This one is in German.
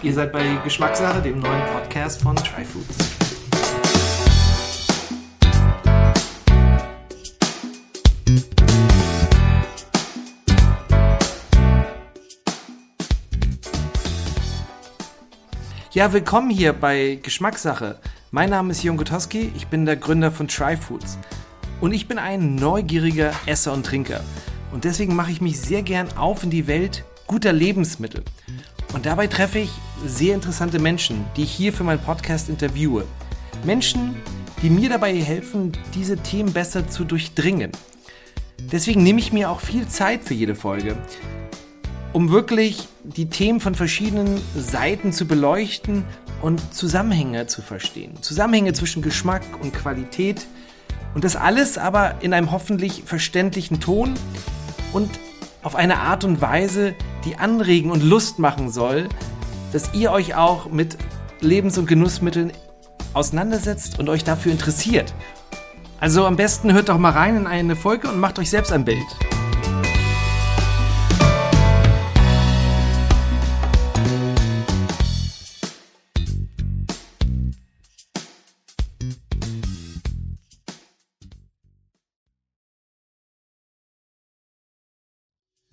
Ihr seid bei Geschmackssache, dem neuen Podcast von Tryfoods. Ja, willkommen hier bei Geschmackssache. Mein Name ist Jon Gutowski, ich bin der Gründer von Tryfoods. Und ich bin ein neugieriger Esser und Trinker. Und deswegen mache ich mich sehr gern auf in die Welt guter Lebensmittel. Und dabei treffe ich sehr interessante Menschen, die ich hier für meinen Podcast interviewe. Menschen, die mir dabei helfen, diese Themen besser zu durchdringen. Deswegen nehme ich mir auch viel Zeit für jede Folge, um wirklich die Themen von verschiedenen Seiten zu beleuchten und Zusammenhänge zu verstehen. Zusammenhänge zwischen Geschmack und Qualität. Und das alles aber in einem hoffentlich verständlichen Ton und auf eine Art und Weise, die anregen und Lust machen soll, dass ihr euch auch mit Lebens- und Genussmitteln auseinandersetzt und euch dafür interessiert. Also am besten hört doch mal rein in eine Folge und macht euch selbst ein Bild.